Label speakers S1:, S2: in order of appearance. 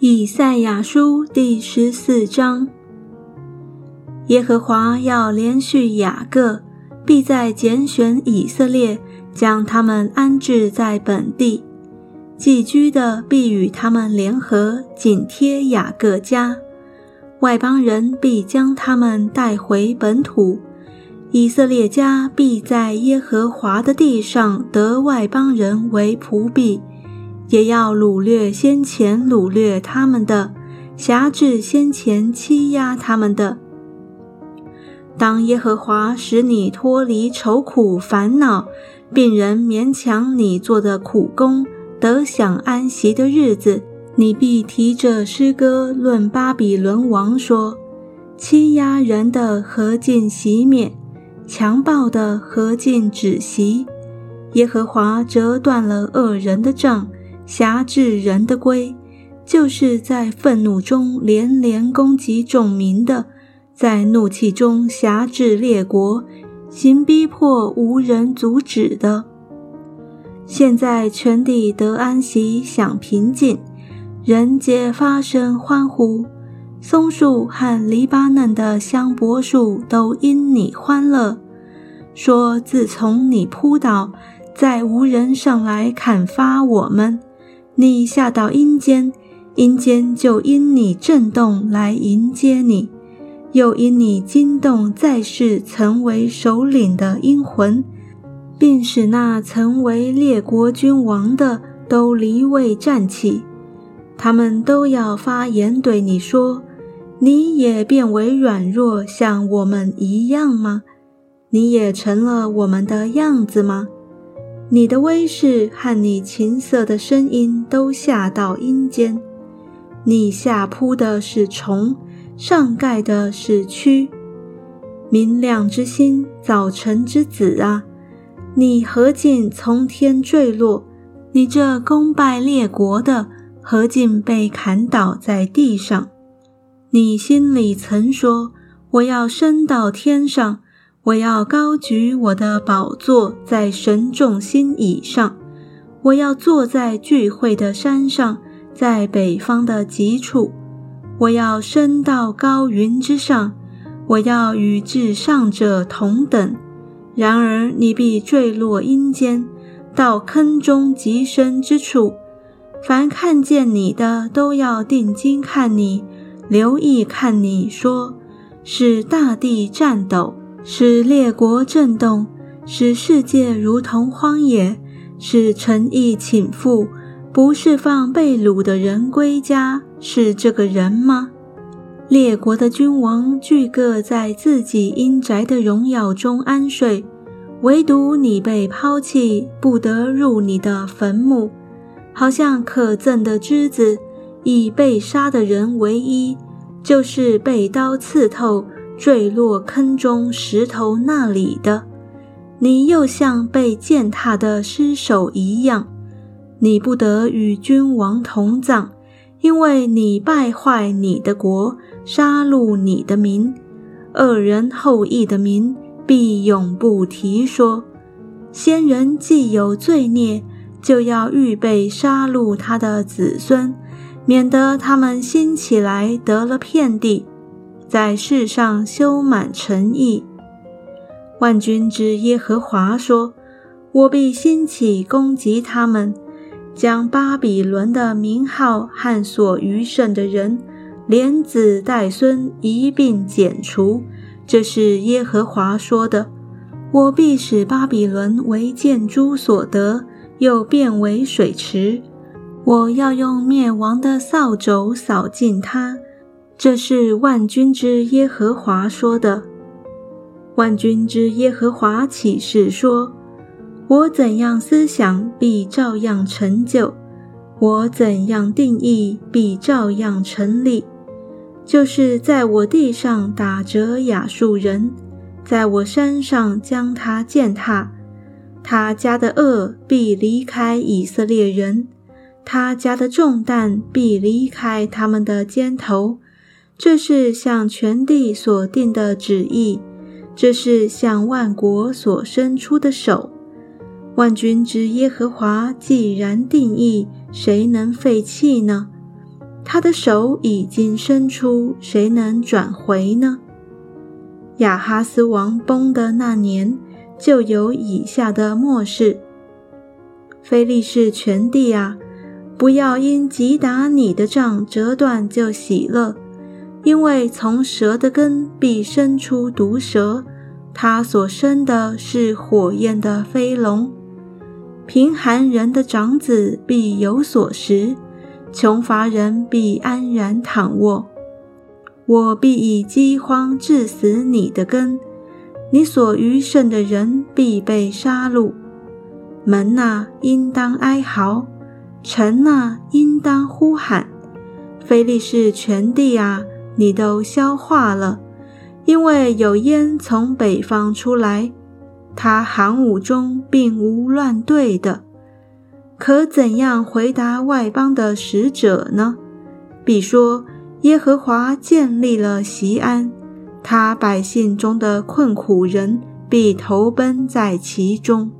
S1: 以赛亚书第十四章：耶和华要连续雅各，必在拣选以色列，将他们安置在本地。寄居的必与他们联合，紧贴雅各家；外邦人必将他们带回本土。以色列家必在耶和华的地上得外邦人为仆婢。也要掳掠先前掳掠他们的，辖制先前欺压他们的。当耶和华使你脱离愁苦烦恼，病人勉强你做的苦工，得享安息的日子，你必提着诗歌论巴比伦王说：欺压人的何尽熄灭，强暴的何尽止息。耶和华折断了恶人的杖。辖制人的规，就是在愤怒中连连攻击众民的，在怒气中辖制列国，行逼迫无人阻止的。现在全地得安息，享平静，人皆发声欢呼。松树和黎巴嫩的香柏树都因你欢乐，说：自从你扑倒，再无人上来砍伐我们。你下到阴间，阴间就因你震动来迎接你，又因你惊动在世曾为首领的阴魂，并使那曾为列国君王的都离位站起，他们都要发言对你说：你也变为软弱，像我们一样吗？你也成了我们的样子吗？你的威势和你琴瑟的声音都下到阴间，你下铺的是虫，上盖的是蛆。明亮之星，早晨之子啊，你何竟从天坠落？你这攻败列国的，何竟被砍倒在地上？你心里曾说：我要升到天上。我要高举我的宝座在神众心以上，我要坐在聚会的山上，在北方的极处，我要升到高云之上，我要与至上者同等。然而你必坠落阴间，到坑中极深之处。凡看见你的，都要定睛看你，留意看你，说使大地颤抖。使列国震动，使世界如同荒野，使诚意倾覆，不释放被掳的人归家，是这个人吗？列国的君王俱各在自己阴宅的荣耀中安睡，唯独你被抛弃，不得入你的坟墓，好像可憎的枝子，以被杀的人为衣，就是被刀刺透。坠落坑中石头那里的，你又像被践踏的尸首一样，你不得与君王同葬，因为你败坏你的国，杀戮你的民，恶人后裔的民必永不提说。先人既有罪孽，就要预备杀戮他的子孙，免得他们兴起来得了遍地。在世上修满诚意，万军之耶和华说：“我必兴起攻击他们，将巴比伦的名号和所余剩的人，连子带孙一并剪除。”这是耶和华说的。我必使巴比伦为建筑所得，又变为水池。我要用灭亡的扫帚扫尽它。这是万军之耶和华说的。万军之耶和华启示说：“我怎样思想，必照样成就；我怎样定义，必照样成立。就是在我地上打折亚述人，在我山上将他践踏。他家的恶必离开以色列人，他家的重担必离开他们的肩头。”这是向全地所定的旨意，这是向万国所伸出的手。万军之耶和华既然定义，谁能废弃呢？他的手已经伸出，谁能转回呢？亚哈斯王崩的那年，就有以下的末世：非利士全地啊，不要因击打你的杖折断就喜乐，因为从蛇的根必生出毒蛇，它所生的是火焰的飞龙。贫寒人的长子必有所食。穷乏人必安然躺卧，我必以饥荒致死你的根，你所余剩的人必被杀戮。门呐，应当哀嚎；城呐，应当呼喊。非利士全地啊，你都消化了，因为有烟从北方出来，他行伍中并无乱队的。可怎样回答外邦的使者呢？比说：耶和华建立了西安，他百姓中的困苦人必投奔在其中。